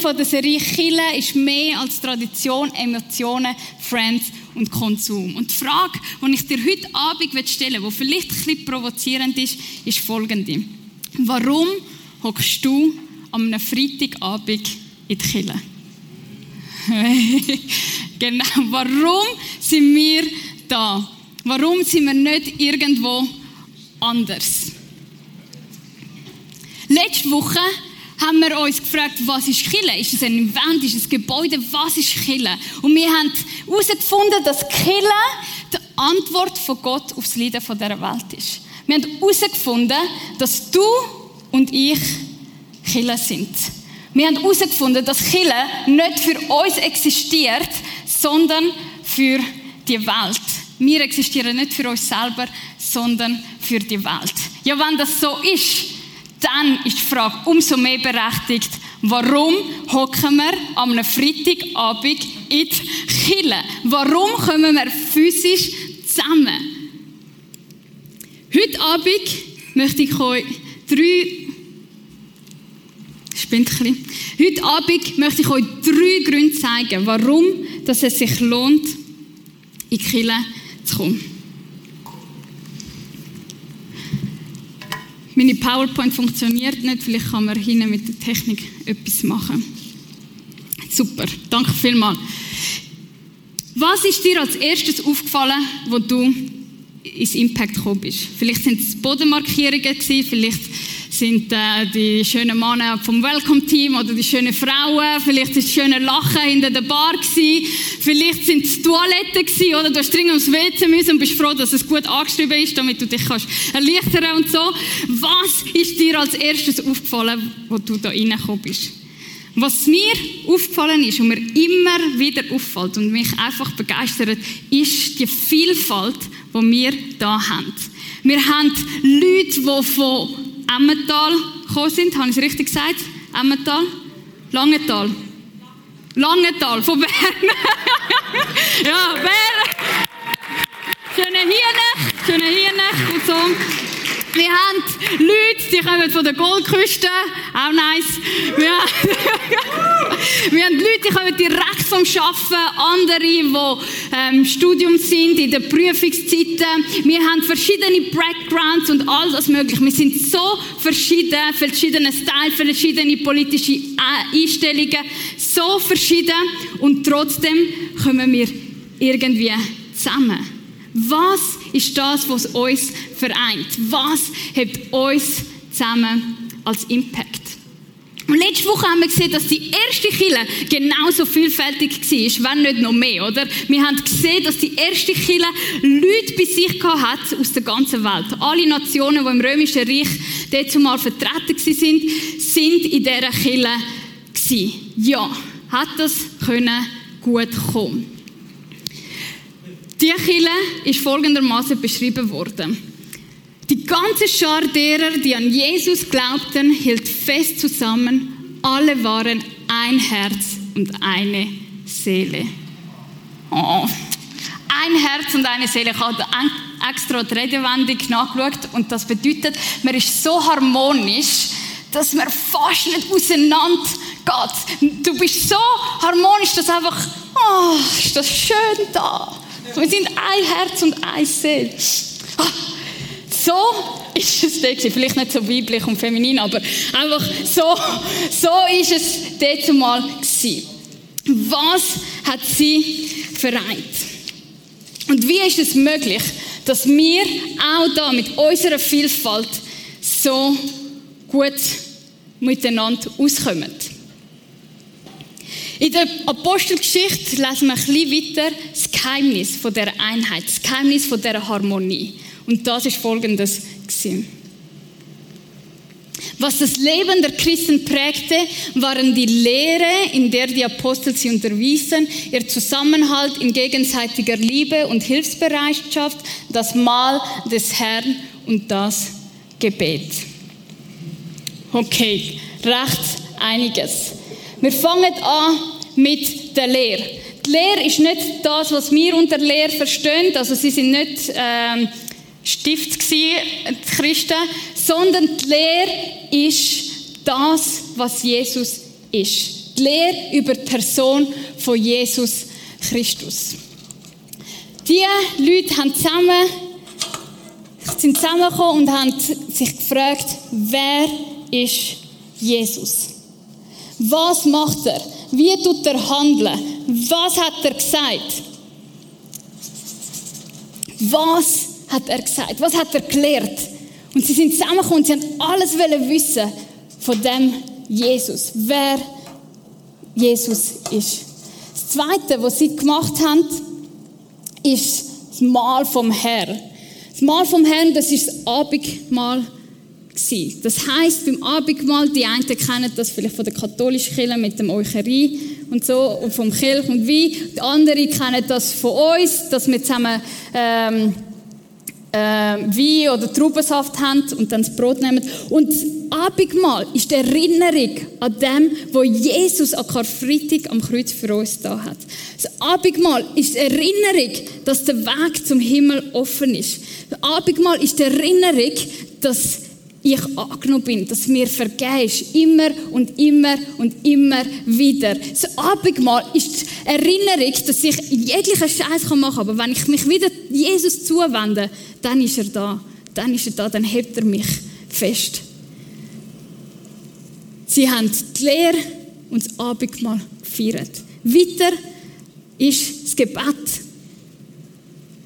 von der Serie Chille ist mehr als Tradition, Emotionen, Friends und Konsum. Und die Frage, die ich dir heute Abend stellen will, die vielleicht ein bisschen provozierend ist, ist folgende. Warum hockst du am Freitagabend in die Kille? genau, warum sind wir da? Warum sind wir nicht irgendwo anders? Letzte Woche haben wir uns gefragt, was ist Kille? Ist es ein Event? Ist es ein Gebäude? Was ist Kille? Und wir haben herausgefunden, dass Kille die Antwort von Gott aufs Leiden dieser Welt ist. Wir haben herausgefunden, dass du und ich Kille sind. Wir haben herausgefunden, dass Kille nicht für uns existiert, sondern für die Welt. Wir existieren nicht für uns selber, sondern für die Welt. Ja, wenn das so ist, dann ist die Frage umso mehr berechtigt, warum hocken wir am Freitagabend in die Kille? Warum kommen wir physisch zusammen? Heute Abend möchte ich euch drei spinnt Heute Abend möchte ich euch drei Gründe zeigen, warum es sich lohnt, in die Kirche zu kommen. Meine PowerPoint funktioniert nicht, vielleicht kann man hinten mit der Technik etwas machen. Super, danke vielmals. Was ist dir als erstes aufgefallen, wo du ins Impact gekommen bist? Vielleicht sind es Bodenmarkierungen vielleicht sind äh, die schönen Männer vom Welcome-Team oder die schönen Frauen, vielleicht ist das schöne Lachen hinter der Bar gewesen, vielleicht sind es Toiletten gewesen, oder du hast dringend aufs WC müssen und bist froh, dass es gut angeschrieben ist, damit du dich kannst erleichtern und so. Was ist dir als erstes aufgefallen, wo du da reingekommen bist? Was mir aufgefallen ist und mir immer wieder auffällt und mich einfach begeistert, ist die Vielfalt, die wir da haben. Wir haben Leute, die von Emmental gekommen sind. Habe ich es richtig gesagt? Emmental? Langental? Langental, von Bern. ja, Bern. Schöne Hirne, schöne Hirne und so. Wir haben Leute, die kommen von der Goldküste, auch nice. Wir, wir haben Leute, die kommen direkt vom Arbeiten, andere, die ähm, im Studium sind, in den Prüfungszeiten. Wir haben verschiedene Backgrounds und all das mögliche. Wir sind so verschieden, verschiedene Style, verschiedene politische äh, Einstellungen, so verschieden und trotzdem kommen wir irgendwie zusammen. Was ist das, was uns vereint? Was hebt uns zusammen als Impact? Und letzte Woche haben wir gesehen, dass die erste Kille genauso vielfältig war, wenn nicht noch mehr, oder? Wir haben gesehen, dass die erste Kille Leute bei sich hat aus der ganzen Welt. Alle Nationen, die im Römischen Reich dort zumal vertreten sind, sind in dieser Kille Ja, hat das können gut kommen. Die Kille ist folgendermaßen beschrieben worden. Die ganze Schar derer, die an Jesus glaubten, hielt fest zusammen. Alle waren ein Herz und eine Seele. Oh. Ein Herz und eine Seele. Ich habe extra die Redewendung nachgeschaut und das bedeutet, man ist so harmonisch, dass man fast nicht auseinander geht. Du bist so harmonisch, dass einfach, oh, ist das schön da. Wir sind ein Herz und ein Seele. Ah, so ist es dort. Vielleicht nicht so weiblich und feminin, aber einfach so, so ist es dort mal gewesen. Was hat sie vereint? Und wie ist es möglich, dass wir auch da mit unserer Vielfalt so gut miteinander auskommen? In der Apostelgeschichte lesen wir ein bisschen weiter das Geheimnis von der Einheit, das Geheimnis von der Harmonie. Und das ist folgendes Was das Leben der Christen prägte, waren die Lehre, in der die Apostel sie unterwiesen, ihr Zusammenhalt in gegenseitiger Liebe und Hilfsbereitschaft, das Mahl des Herrn und das Gebet. Okay, recht einiges. Wir fangen an mit der Lehre. Die Lehre ist nicht das, was wir unter Lehre verstehen. Also sie sind nicht ähm, Stift gewesen, die Christen, sondern die Lehre ist das, was Jesus ist. Die Lehre über die Person von Jesus Christus. Die Leute haben zusammen, sind zusammengekommen und haben sich gefragt, wer ist Jesus? Was macht er? Wie tut er handeln? Was hat er gesagt? Was hat er gesagt? Was hat er gelehrt? Und sie sind zusammengekommen sie haben alles wissen von dem Jesus. Wer Jesus ist. Das Zweite, was sie gemacht haben, ist das Mahl vom Herrn. Das Mahl vom Herrn, das ist das Abendmahl. Das heißt, beim Abendmahl, die einen kennen das vielleicht von der katholischen Kirche mit dem Eucharie und so und vom Kelch und Wein. Die anderen kennen das von uns, dass wir zusammen ähm, äh, Wein oder Traubensaft haben und dann das Brot nehmen. Und das Abendmahl ist die Erinnerung an dem, wo Jesus an Karfreitag am Kreuz für uns da hat. Das Abendmahl ist die Erinnerung, dass der Weg zum Himmel offen ist. Das Abendmahl ist die Erinnerung, dass ich angenommen bin, dass mir vergehst, immer und immer und immer wieder. Das Abendmahl ist die Erinnerung, dass ich jeglichen Scheiß machen kann, aber wenn ich mich wieder Jesus zuwende, dann ist er da. Dann ist er da, dann hebt er mich fest. Sie haben die Lehre und das Abendmahl gefeiert. Weiter ist das Gebet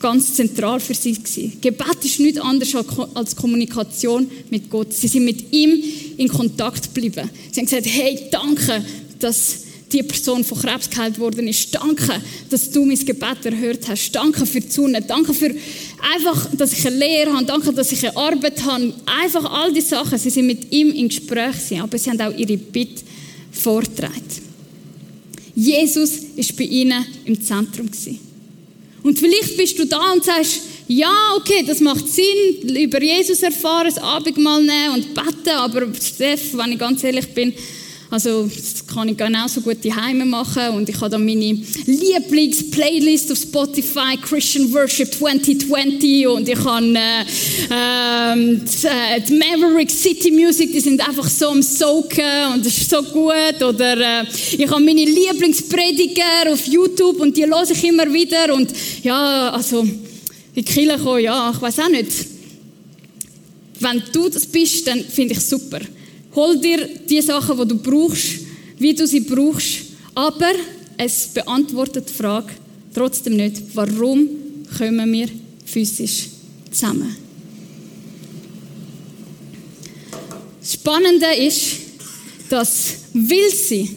ganz zentral für sie gewesen. Gebet ist nichts anderes als Kommunikation mit Gott. Sie sind mit ihm in Kontakt geblieben. Sie haben gesagt, hey, danke, dass die Person von Krebs geheilt worden ist. Danke, dass du mein Gebet erhört hast. Danke für die Sonne. Danke für einfach, dass ich eine Lehre habe. Danke, dass ich eine Arbeit habe. Einfach all die Sachen. Sie sind mit ihm im Gespräch gewesen, aber sie haben auch ihre Bitte vorgetragen. Jesus ist bei ihnen im Zentrum gewesen. Und vielleicht bist du da und sagst, ja, okay, das macht Sinn, über Jesus erfahren, das Abendmahl nehmen und beten, aber Steph, wenn ich ganz ehrlich bin, also, das kann ich genauso gut Heime machen und ich habe dann meine Lieblings-Playlist auf Spotify, Christian Worship 2020 und ich habe äh, äh, die Maverick City Music, die sind einfach so am Soaken und das ist so gut. Oder äh, ich habe meine Lieblingsprediger auf YouTube und die höre ich immer wieder und ja, also die Kirche kommen, ja, ich weiß auch nicht. Wenn du das bist, dann finde ich super. Hol dir die Sachen, die du brauchst, wie du sie brauchst. Aber es beantwortet die Frage trotzdem nicht, warum kommen wir physisch zusammen. Das Spannende ist, dass, weil sie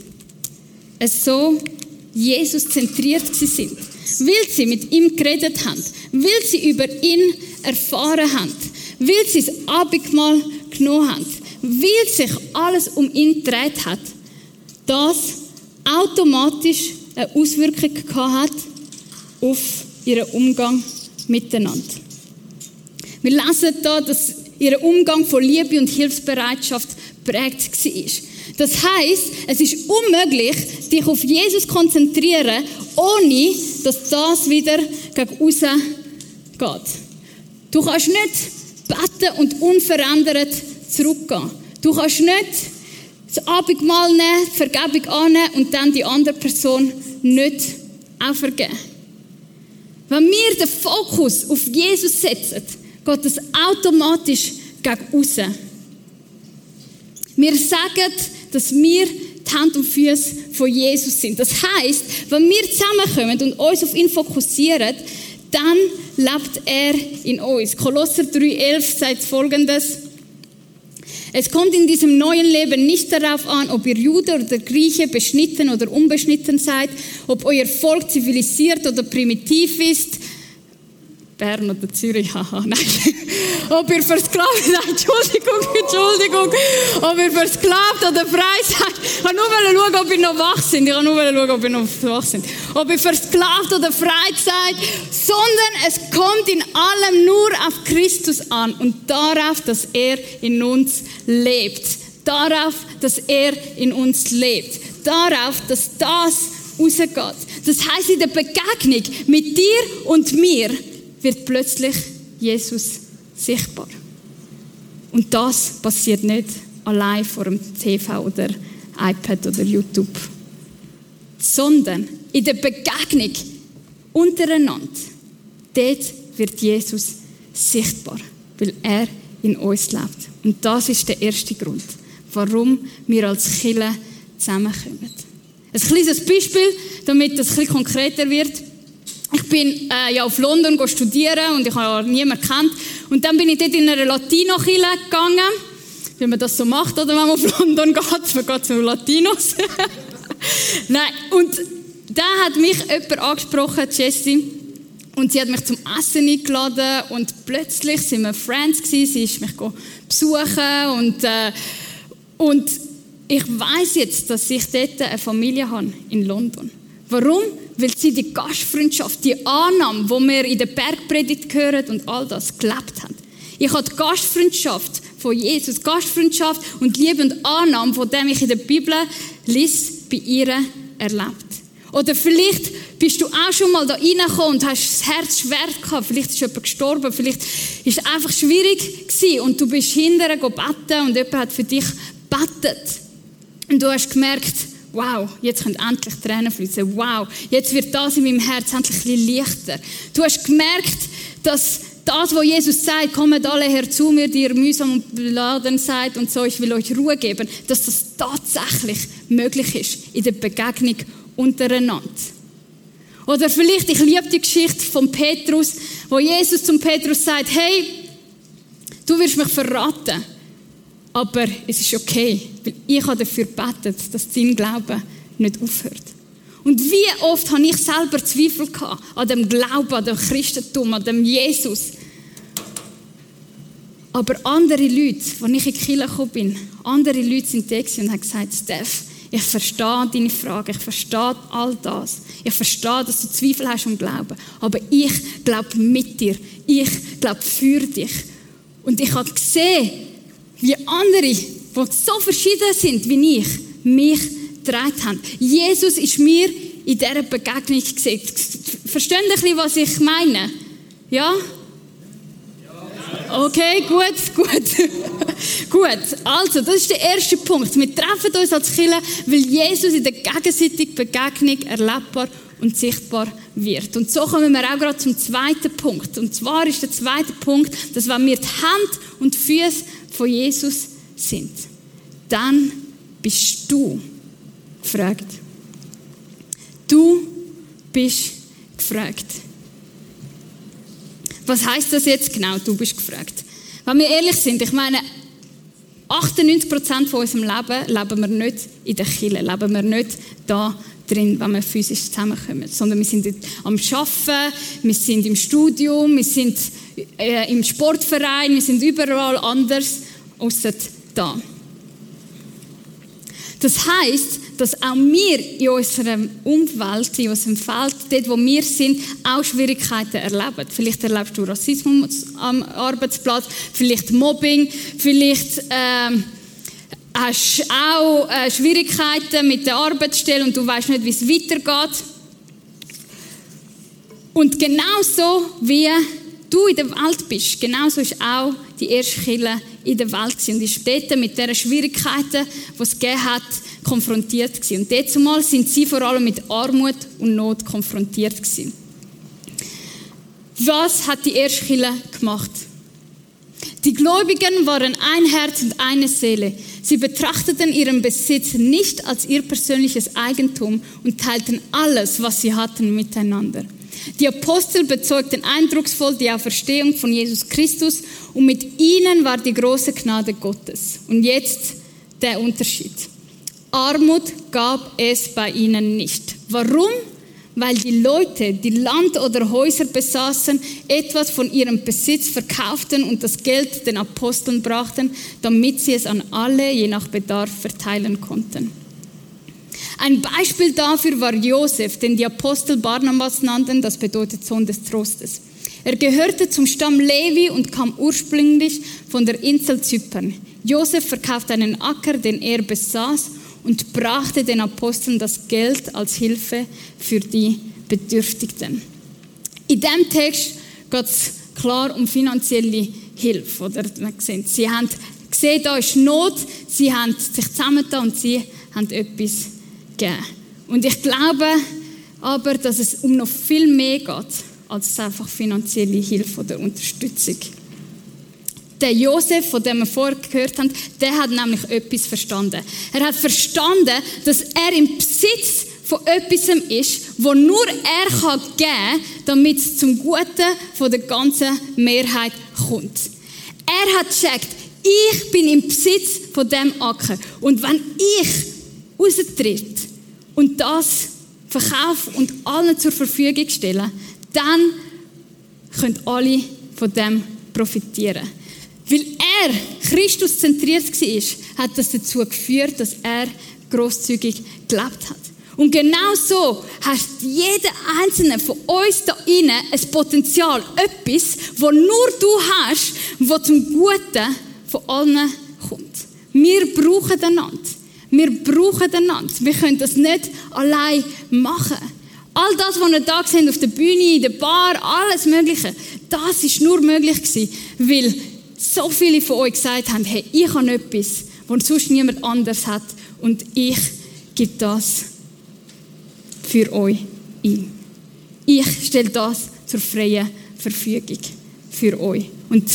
es so Jesus zentriert sind, weil sie mit ihm geredet haben, weil sie über ihn erfahren haben, weil sie das Abendmahl genommen haben, weil sich alles um ihn gedreht hat, das automatisch eine Auswirkung hat auf ihren Umgang miteinander. Wir lesen da, dass ihr Umgang von Liebe und Hilfsbereitschaft prägt war. Das heißt, es ist unmöglich, dich auf Jesus zu konzentrieren, ohne dass das wieder gegen außen geht. Du kannst nicht beten und unverändert zurückgehen. Du kannst nicht das Abendmahl nehmen, die Vergebung annehmen und dann die andere Person nicht auch vergeben. Wenn wir den Fokus auf Jesus setzen, geht das automatisch gegen außen. Wir sagen, dass wir die Hand und Füße von Jesus sind. Das heißt, wenn wir zusammenkommen und uns auf ihn fokussieren, dann lebt er in uns. Kolosser 3,11 sagt folgendes. Es kommt in diesem neuen Leben nicht darauf an, ob ihr Jude oder Grieche, beschnitten oder unbeschnitten seid, ob euer Volk zivilisiert oder primitiv ist, Bern oder Zürich, haha, nein. ob ihr versklavt seid, Entschuldigung, Entschuldigung, ob ihr versklavt oder frei seid. Ich kann nur schauen, ob ihr noch wach sind. Ich kann nur schauen, ob ihr noch wach sind. Ob ihr versklavt oder frei seid, sondern es kommt in allem nur auf Christus an und darauf, dass er in uns lebt. Darauf, dass er in uns lebt. Darauf, dass das rausgeht. Das heißt, in der Begegnung mit dir und mir, wird plötzlich Jesus sichtbar. Und das passiert nicht allein vor dem TV oder iPad oder YouTube. Sondern in der Begegnung untereinander, dort wird Jesus sichtbar, weil er in uns lebt. Und das ist der erste Grund, warum wir als Killer zusammenkommen. Ein kleines Beispiel, damit das ein konkreter wird. Ich bin äh, ja auf London studieren und ich habe niemanden kennt. Und dann bin ich dort in eine Latino-Kille gegangen, wie man das so macht, oder wenn man auf London geht, man geht zu Latinos. Nein, und da hat mich jemand angesprochen, Jessie, und sie hat mich zum Essen eingeladen und plötzlich sind wir Friends gewesen. Sie ist mich besuchen und, äh, und ich weiß jetzt, dass ich dort eine Familie habe in London. Warum? Weil sie die Gastfreundschaft, die Annahme, wo wir in der Bergpredigt hören und all das gelebt haben. Ich habe die Gastfreundschaft von Jesus, Gastfreundschaft und Liebe und Annahme, von dem ich in der Bibel lese, bei ihr erlebt. Oder vielleicht bist du auch schon mal da reingekommen und hast das Herz schwer gehabt. Vielleicht ist jemand gestorben, vielleicht ist es einfach schwierig gewesen und du bist hinterher beten und jemand hat für dich betet. Und du hast gemerkt, wow, jetzt können endlich Tränen fließen. Wow, jetzt wird das in meinem Herz endlich ein bisschen leichter. Du hast gemerkt, dass das, was Jesus sagt, kommt alle herzu mir, die ihr mühsam und beladen seid und so, ich will euch Ruhe geben, dass das tatsächlich möglich ist in der Begegnung untereinander. Oder vielleicht, ich liebe die Geschichte von Petrus, wo Jesus zum Petrus sagt, hey, du wirst mich verraten, aber es ist okay, weil ich habe dafür gebetet, dass dein Glaube nicht aufhört. Und wie oft habe ich selber Zweifel gehabt an dem Glauben, an dem Christentum, an dem Jesus. Aber andere Leute, als ich in die Kirche gekommen bin, andere Leute sind da und haben gesagt, Steph, ich verstehe deine Frage, ich verstehe all das. Ich verstehe, dass du Zweifel hast am Glauben. Aber ich glaube mit dir. Ich glaube für dich. Und ich habe gesehen, wie andere, die so verschieden sind wie ich, mich getragen haben. Jesus ist mir in dieser Begegnung gesehen. Verstehen ein bisschen, was ich meine? Ja? Okay, gut, gut. gut, also, das ist der erste Punkt. Wir treffen uns als Kirche, weil Jesus in der gegenseitigen Begegnung erlebbar und sichtbar wird. Und so kommen wir auch gerade zum zweiten Punkt. Und zwar ist der zweite Punkt, dass wenn wir die Hand und die Füße von Jesus sind, dann bist du gefragt. Du bist gefragt. Was heißt das jetzt genau? Du bist gefragt. Wenn wir ehrlich sind, ich meine, 98% von unserem Leben leben wir nicht in der Kirche, leben wir nicht da drin, wenn wir physisch zusammenkommen, sondern wir sind am Arbeiten, wir sind im Studium, wir sind äh, im Sportverein, wir sind überall anders, außer da. Das heißt, dass auch wir in unserer Umwelt, in unserem Feld, dort wo wir sind, auch Schwierigkeiten erleben. Vielleicht erlebst du Rassismus am Arbeitsplatz, vielleicht Mobbing, vielleicht ähm, hast auch äh, Schwierigkeiten mit der Arbeitsstelle und du weißt nicht, wie es weitergeht. Und genauso wie du in der Welt bist, genauso ist auch die erste Kirche in der Welt und ist dort mit den Schwierigkeiten, die es gegeben hat, konfrontiert gewesen. Und dort zumal sind sie vor allem mit Armut und Not konfrontiert gewesen. Was hat die erste Kirche gemacht? Die Gläubigen waren ein Herz und eine Seele. Sie betrachteten ihren Besitz nicht als ihr persönliches Eigentum und teilten alles, was sie hatten, miteinander. Die Apostel bezeugten eindrucksvoll die Auferstehung von Jesus Christus und mit ihnen war die große Gnade Gottes. Und jetzt der Unterschied. Armut gab es bei ihnen nicht. Warum? Weil die Leute, die Land oder Häuser besaßen, etwas von ihrem Besitz verkauften und das Geld den Aposteln brachten, damit sie es an alle je nach Bedarf verteilen konnten. Ein Beispiel dafür war Josef, den die Apostel Barnabas nannten, das bedeutet Sohn des Trostes. Er gehörte zum Stamm Levi und kam ursprünglich von der Insel Zypern. Josef verkaufte einen Acker, den er besaß, und brachte den Aposteln das Geld als Hilfe für die Bedürftigen. In diesem Text geht es klar um finanzielle Hilfe. Oder? Sie haben gesehen, da ist Not, sie haben sich zusammengetan und sie haben etwas gegeben. Und ich glaube aber, dass es um noch viel mehr geht, als einfach finanzielle Hilfe oder Unterstützung. Der Josef, von dem wir vorher gehört haben, der hat nämlich etwas verstanden. Er hat verstanden, dass er im Besitz von etwas ist, wo nur er kann geben kann, damit es zum Guten von der ganzen Mehrheit kommt. Er hat gesagt, ich bin im Besitz von dem Acker. Und wenn ich raustritt und das verkaufe und allen zur Verfügung stelle, dann können alle von dem profitieren. Weil er Christus zentriert war, hat das dazu geführt, dass er großzügig gelebt hat. Und genau so hast jeder einzelne von uns da innen ein Potenzial, etwas, wo nur du hast, wo zum Guten von allen kommt. Wir brauchen einander. Wir brauchen einander. Wir können das nicht allein machen. All das, was wir da sehen, auf der Bühne, in der Bar, alles Mögliche, das ist nur möglich gewesen, weil so viele von euch gesagt haben, hey, ich habe etwas, was sonst niemand anders hat und ich gebe das für euch ein. Ich stelle das zur freien Verfügung für euch. Und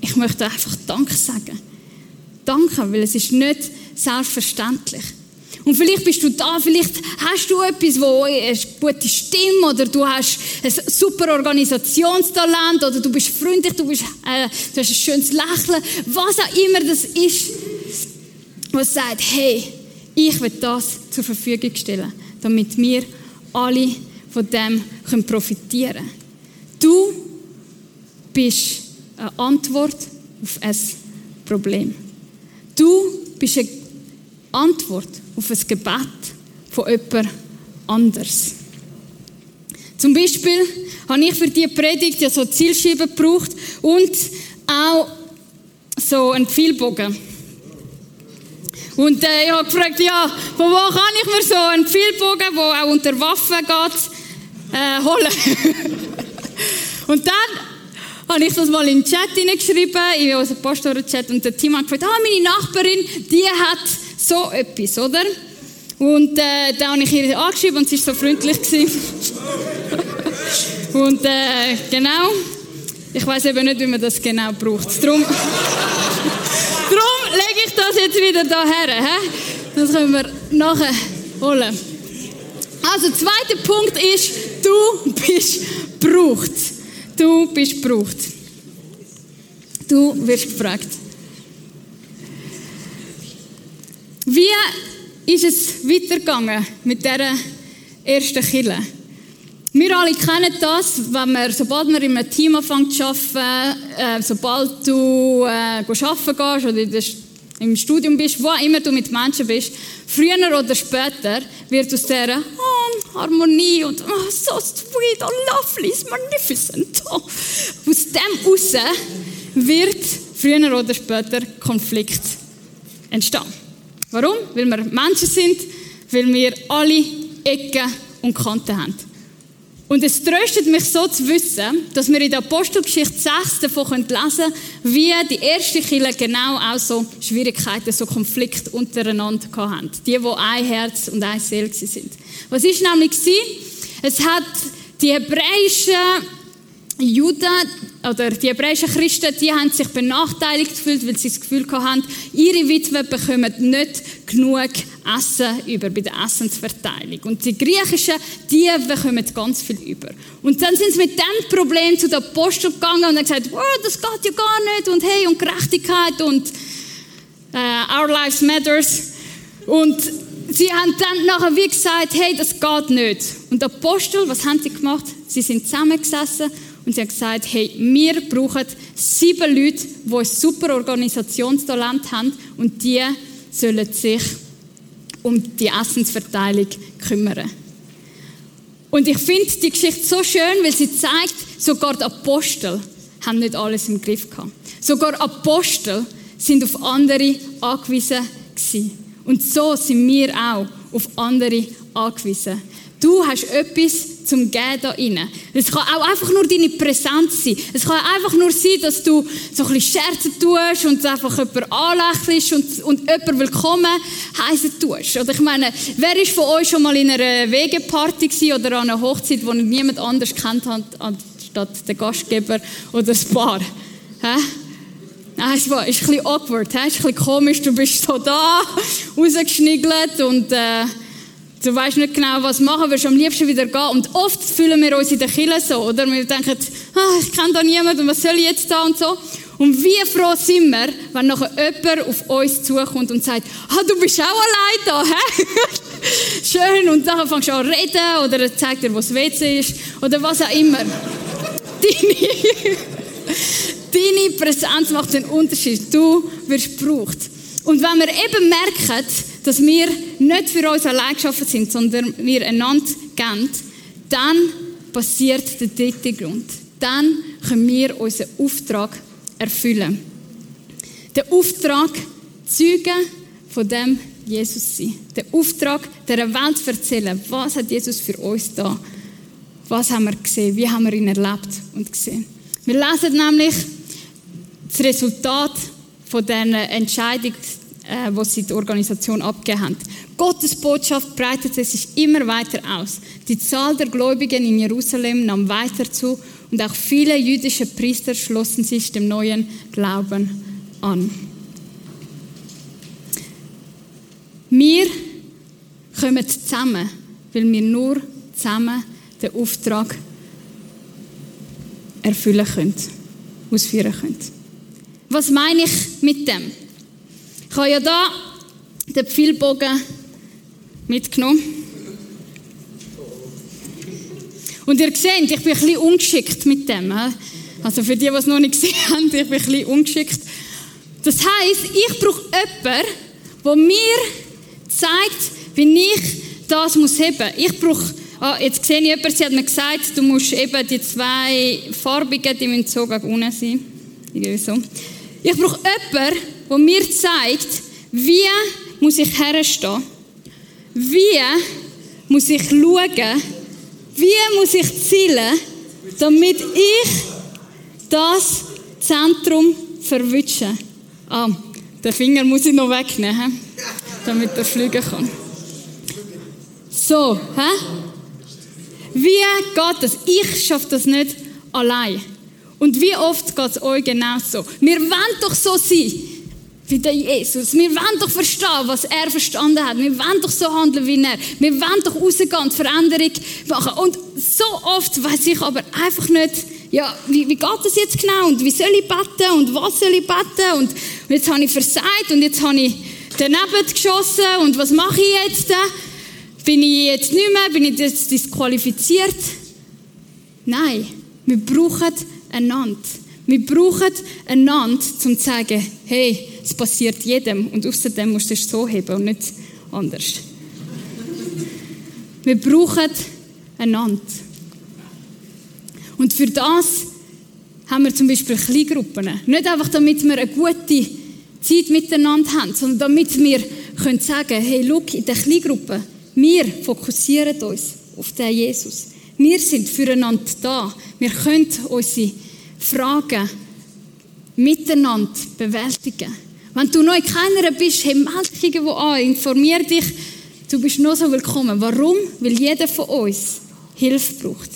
ich möchte einfach Danke sagen. Danke, weil es ist nicht selbstverständlich. Und vielleicht bist du da, vielleicht hast du etwas, wo eine gute Stimme oder du hast ein super Organisationstalent oder du bist freundlich, du, bist, äh, du hast ein schönes Lächeln, was auch immer das ist, was sagt, hey, ich will das zur Verfügung stellen, damit wir alle von dem können profitieren können. Du bist eine Antwort auf ein Problem. Du bist eine Antwort auf ein Gebet von jemand anders. Zum Beispiel habe ich für diese Predigt ja so Zielscheiben gebraucht und auch so einen Pfeilbogen. Und äh, ich habe gefragt, ja, von wo kann ich mir so einen Pfeilbogen, der auch unter Waffen geht, äh, holen? und dann habe ich das mal in den Chat hineingeschrieben, in unseren Pastorenchat, und der Team hat gefragt, ah, meine Nachbarin, die hat so etwas, oder? Und äh, dann habe ich ihr angeschrieben und sie war so freundlich. und äh, genau, ich weiß eben nicht, wie man das genau braucht. Darum, darum lege ich das jetzt wieder daher. He? Das können wir nachher holen. Also, zweiter Punkt ist, du bist gebraucht. Du bist gebraucht. Du wirst gefragt. Wie ist es weitergegangen mit dieser ersten Kille? Wir alle kennen das, wenn man, sobald man in einem Team anfängt zu arbeiten, äh, sobald du äh, arbeiten gehst oder im Studium bist, wo immer du mit Menschen bist, früher oder später wird aus dieser oh, Harmonie und oh, so sweet, oh lovely, magnificent, oh, aus dem raus wird früher oder später Konflikt entstehen. Warum? Weil wir Menschen sind, weil wir alle Ecken und Kanten haben. Und es tröstet mich so zu wissen, dass wir in der Apostelgeschichte 6 davon lesen können, wie die erste Kirche genau auch so Schwierigkeiten, so Konflikte untereinander hatten. Die, die ein Herz und ein Seele sind. Was ist nämlich Es hat die hebräischen Juden oder die hebräischen Christen, die haben sich benachteiligt gefühlt, weil sie das Gefühl hatten, ihre Witwen bekommen nicht genug Essen über bei der Essensverteilung. Und die griechischen, die bekommen ganz viel über. Und dann sind sie mit dem Problem zu den Aposteln gegangen und haben gesagt, oh, das geht ja gar nicht und hey, und Gerechtigkeit und uh, our lives matters. Und sie haben dann nachher wie gesagt, hey, das geht nicht. Und die Apostel, was haben sie gemacht? Sie sind zusammengesessen und sie haben gesagt, hey, wir brauchen sieben Leute, die ein super Organisationstalent haben und die sollen sich um die Essensverteilung kümmern. Und ich finde die Geschichte so schön, weil sie zeigt, sogar die Apostel haben nicht alles im Griff gehabt. Sogar Apostel sind auf andere angewiesen gewesen. Und so sind wir auch auf andere angewiesen. Du hast etwas zum Gehen da rein. Es kann auch einfach nur deine Präsenz sein. Es kann einfach nur sein, dass du so ein bisschen Scherzen tust und einfach jemanden anlächelst und, und jemanden willkommen heißen tust. Oder ich meine, wer ist von euch schon mal in einer Wegeparty oder an einer Hochzeit, wo niemand anders kennt hat, anstatt der Gastgeber oder das Paar? Hä? Nein, es war, ist ein bisschen awkward, es ist ein bisschen komisch, du bist so da, rausgeschniggelt und äh, du weißt nicht genau, was machen, wirst am liebsten wieder gehen. Und oft fühlen wir uns in der Kille so, oder? Wir denken, ah, ich kenne da niemanden und was soll ich jetzt da und so. Und wie froh sind wir, wenn nachher jemand auf uns zukommt und sagt, ah, du bist auch allein da, hä? Schön. Und dann fängst du an zu reden oder er zeigt dir, wo das WC ist oder was auch immer. Deine, deine Präsenz macht den Unterschied. Du wirst gebraucht. Und wenn wir eben merken, dass wir nicht für uns allein geschaffen sind, sondern wir einander geben, dann passiert der dritte Grund. Dann können wir unseren Auftrag erfüllen. Der Auftrag, Zeugen von dem Jesus sein. Der Auftrag, der Welt zu erzählen, was hat Jesus für uns da? Was haben wir gesehen? Wie haben wir ihn erlebt und gesehen? Wir lesen nämlich das Resultat von dieser Entscheidung, äh, was die Organisation haben. Gottes Botschaft breitete sich immer weiter aus. Die Zahl der Gläubigen in Jerusalem nahm weiter zu und auch viele jüdische Priester schlossen sich dem neuen Glauben an. Wir kommen zusammen, weil wir nur zusammen den Auftrag erfüllen können, ausführen können. Was meine ich mit dem? Ich habe ja da den Pfeilbogen mitgenommen. Und ihr seht, ich bin ein bisschen ungeschickt mit dem. Also für die, die es noch nicht gesehen haben, ich bin ein bisschen ungeschickt. Das heisst, ich brauche jemanden, der mir zeigt, wie ich das muss heben. Ich brauche, ah, jetzt sehe ich jemanden, sie hat mir gesagt, du musst eben die zwei farbigen, die müssen so unten sein. Irgendwie so. Ich brauche jemanden, der mir zeigt, wie muss ich herstehen, wie muss ich schauen, wie muss ich zielen, damit ich das Zentrum verwünsche. Ah, den Finger muss ich noch wegnehmen, damit er fliegen kann. So, hä? Wie geht das? Ich schaffe das nicht allein. Und wie oft geht es euch genauso? Wir wollen doch so sein wie der Jesus. Wir wollen doch verstehen, was er verstanden hat. Wir wollen doch so handeln wie er. Wir wollen doch rausgehen und Veränderung machen. Und so oft weiß ich aber einfach nicht, ja, wie, wie geht das jetzt genau und wie soll ich beten und was soll ich beten und jetzt habe ich versagt und jetzt habe ich daneben geschossen und was mache ich jetzt? Bin ich jetzt nicht mehr? Bin ich jetzt disqualifiziert? Nein, wir brauchen einander. Wir brauchen einander, um zu sagen, hey, es passiert jedem und außerdem musst du es so heben und nicht anders. Wir brauchen einander. Und für das haben wir zum Beispiel Kleingruppen. Nicht einfach, damit wir eine gute Zeit miteinander haben, sondern damit wir können sagen hey, look, in der Kleingruppe, wir fokussieren uns auf den Jesus. Wir sind füreinander da. Wir können unsere Fragen miteinander bewältigen. Wenn du in keiner bist, hey, melde dich irgendwo an, informier dich. Du bist noch so willkommen. Warum? Weil jeder von uns Hilfe braucht.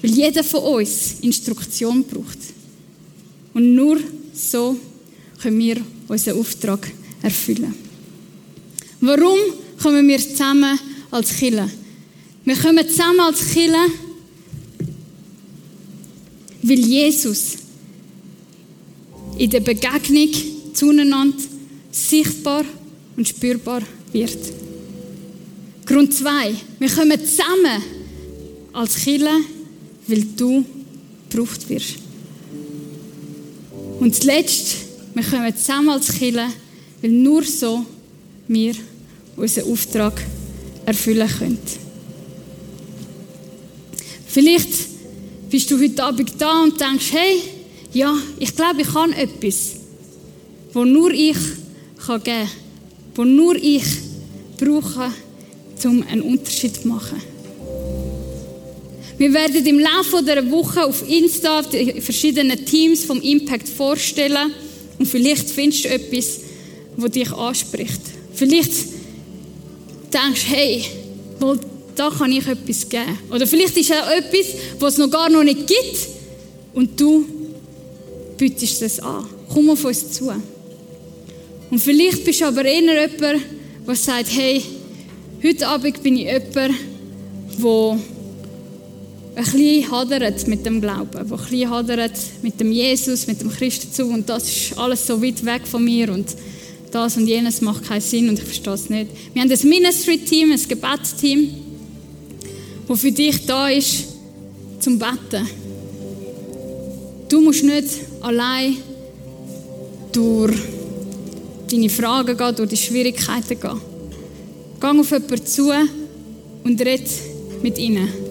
Weil jeder von uns Instruktion braucht. Und nur so können wir unseren Auftrag erfüllen. Warum kommen wir zusammen als Killer? Wir kommen zusammen als Killer, weil Jesus in der Begegnung zueinander sichtbar und spürbar wird. Grund zwei: Wir kommen zusammen als Kille, weil du gebraucht wirst. Und zuletzt, wir kommen zusammen als Kille, weil nur so wir unseren Auftrag erfüllen können. Vielleicht bist du heute Abend da und denkst, hey, ja, ich glaube, ich kann etwas, wo nur ich kann geben kann, wo nur ich brauche, um einen Unterschied zu machen. Wir werden im Laufe dieser Woche auf Insta die verschiedenen Teams vom Impact vorstellen und vielleicht findest du etwas, das dich anspricht. Vielleicht denkst du, hey, wohl, da kann ich etwas geben. Oder vielleicht ist es auch etwas, was es noch gar noch nicht gibt und du bietest es an. Komm auf uns zu. Und vielleicht bist du aber eher jemand, der sagt, hey, heute Abend bin ich jemand, der ein bisschen hadert mit dem Glauben, der ein bisschen hadert mit dem Jesus, mit dem Christentum und das ist alles so weit weg von mir und das und jenes macht keinen Sinn und ich verstehe es nicht. Wir haben ein Ministry-Team, ein Gebetsteam, das für dich da ist, zum Betten. Du musst nicht allein durch deine Fragen gehen, durch die Schwierigkeiten gehen. Geh auf jemanden zu und red mit ihnen.